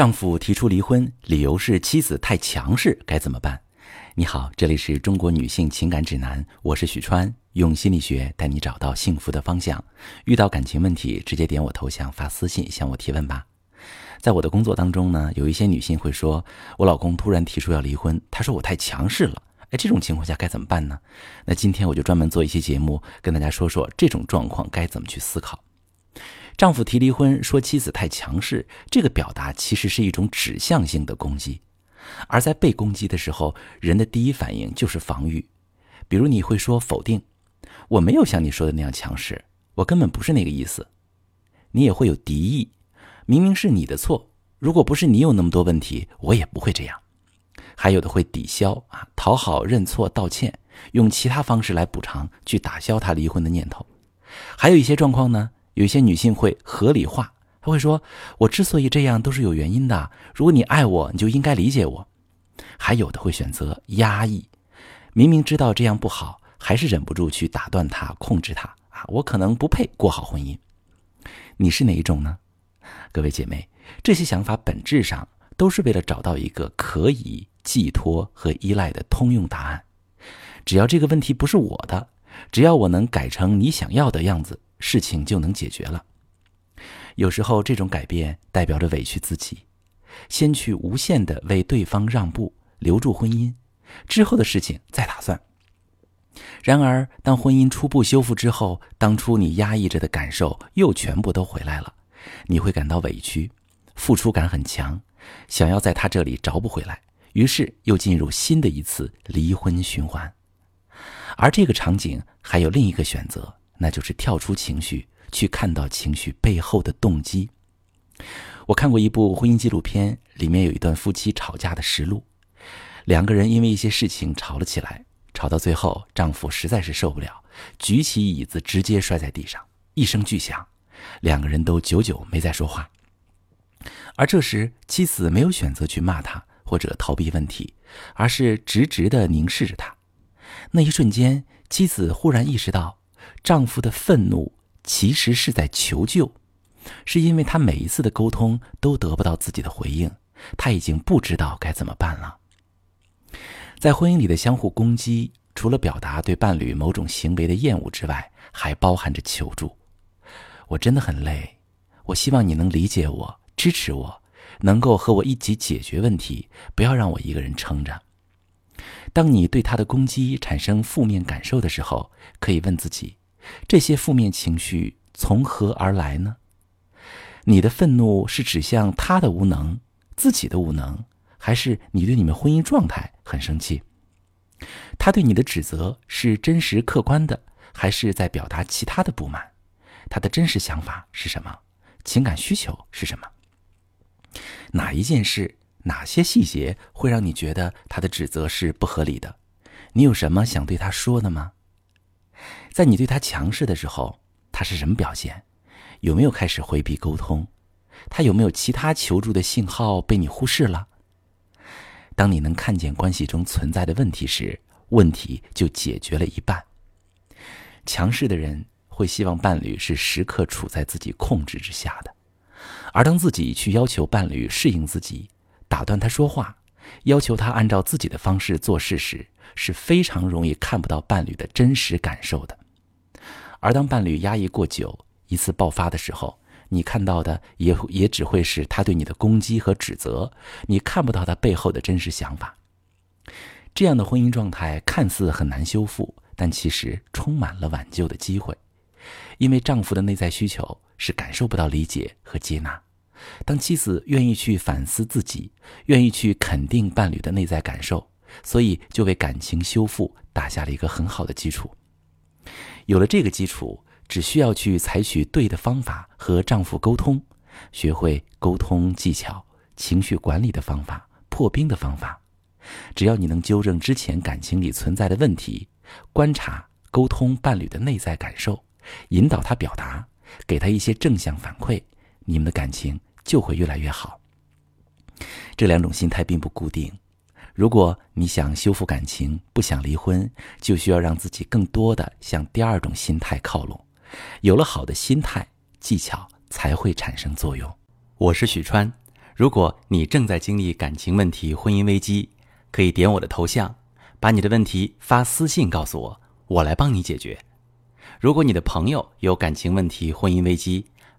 丈夫提出离婚，理由是妻子太强势，该怎么办？你好，这里是中国女性情感指南，我是许川，用心理学带你找到幸福的方向。遇到感情问题，直接点我头像发私信向我提问吧。在我的工作当中呢，有一些女性会说，我老公突然提出要离婚，他说我太强势了。哎，这种情况下该怎么办呢？那今天我就专门做一期节目，跟大家说说这种状况该怎么去思考。丈夫提离婚，说妻子太强势，这个表达其实是一种指向性的攻击。而在被攻击的时候，人的第一反应就是防御。比如你会说否定，我没有像你说的那样强势，我根本不是那个意思。你也会有敌意，明明是你的错，如果不是你有那么多问题，我也不会这样。还有的会抵消啊，讨好、认错、道歉，用其他方式来补偿，去打消他离婚的念头。还有一些状况呢。有些女性会合理化，她会说：“我之所以这样都是有原因的。如果你爱我，你就应该理解我。”还有的会选择压抑，明明知道这样不好，还是忍不住去打断他、控制他啊！我可能不配过好婚姻。你是哪一种呢？各位姐妹，这些想法本质上都是为了找到一个可以寄托和依赖的通用答案。只要这个问题不是我的，只要我能改成你想要的样子。事情就能解决了。有时候，这种改变代表着委屈自己，先去无限的为对方让步，留住婚姻，之后的事情再打算。然而，当婚姻初步修复之后，当初你压抑着的感受又全部都回来了，你会感到委屈，付出感很强，想要在他这里找不回来，于是又进入新的一次离婚循环。而这个场景还有另一个选择。那就是跳出情绪，去看到情绪背后的动机。我看过一部婚姻纪录片，里面有一段夫妻吵架的实录。两个人因为一些事情吵了起来，吵到最后，丈夫实在是受不了，举起椅子直接摔在地上，一声巨响，两个人都久久没再说话。而这时，妻子没有选择去骂他或者逃避问题，而是直直的凝视着他。那一瞬间，妻子忽然意识到。丈夫的愤怒其实是在求救，是因为他每一次的沟通都得不到自己的回应，他已经不知道该怎么办了。在婚姻里的相互攻击，除了表达对伴侣某种行为的厌恶之外，还包含着求助。我真的很累，我希望你能理解我、支持我，能够和我一起解决问题，不要让我一个人撑着。当你对他的攻击产生负面感受的时候，可以问自己。这些负面情绪从何而来呢？你的愤怒是指向他的无能、自己的无能，还是你对你们婚姻状态很生气？他对你的指责是真实客观的，还是在表达其他的不满？他的真实想法是什么？情感需求是什么？哪一件事、哪些细节会让你觉得他的指责是不合理的？你有什么想对他说的吗？在你对他强势的时候，他是什么表现？有没有开始回避沟通？他有没有其他求助的信号被你忽视了？当你能看见关系中存在的问题时，问题就解决了一半。强势的人会希望伴侣是时刻处在自己控制之下的，而当自己去要求伴侣适应自己，打断他说话，要求他按照自己的方式做事时，是非常容易看不到伴侣的真实感受的，而当伴侣压抑过久，一次爆发的时候，你看到的也也只会是他对你的攻击和指责，你看不到他背后的真实想法。这样的婚姻状态看似很难修复，但其实充满了挽救的机会，因为丈夫的内在需求是感受不到理解和接纳。当妻子愿意去反思自己，愿意去肯定伴侣的内在感受。所以，就为感情修复打下了一个很好的基础。有了这个基础，只需要去采取对的方法和丈夫沟通，学会沟通技巧、情绪管理的方法、破冰的方法。只要你能纠正之前感情里存在的问题，观察、沟通伴侣的内在感受，引导他表达，给他一些正向反馈，你们的感情就会越来越好。这两种心态并不固定。如果你想修复感情，不想离婚，就需要让自己更多的向第二种心态靠拢。有了好的心态，技巧才会产生作用。我是许川。如果你正在经历感情问题、婚姻危机，可以点我的头像，把你的问题发私信告诉我，我来帮你解决。如果你的朋友有感情问题、婚姻危机，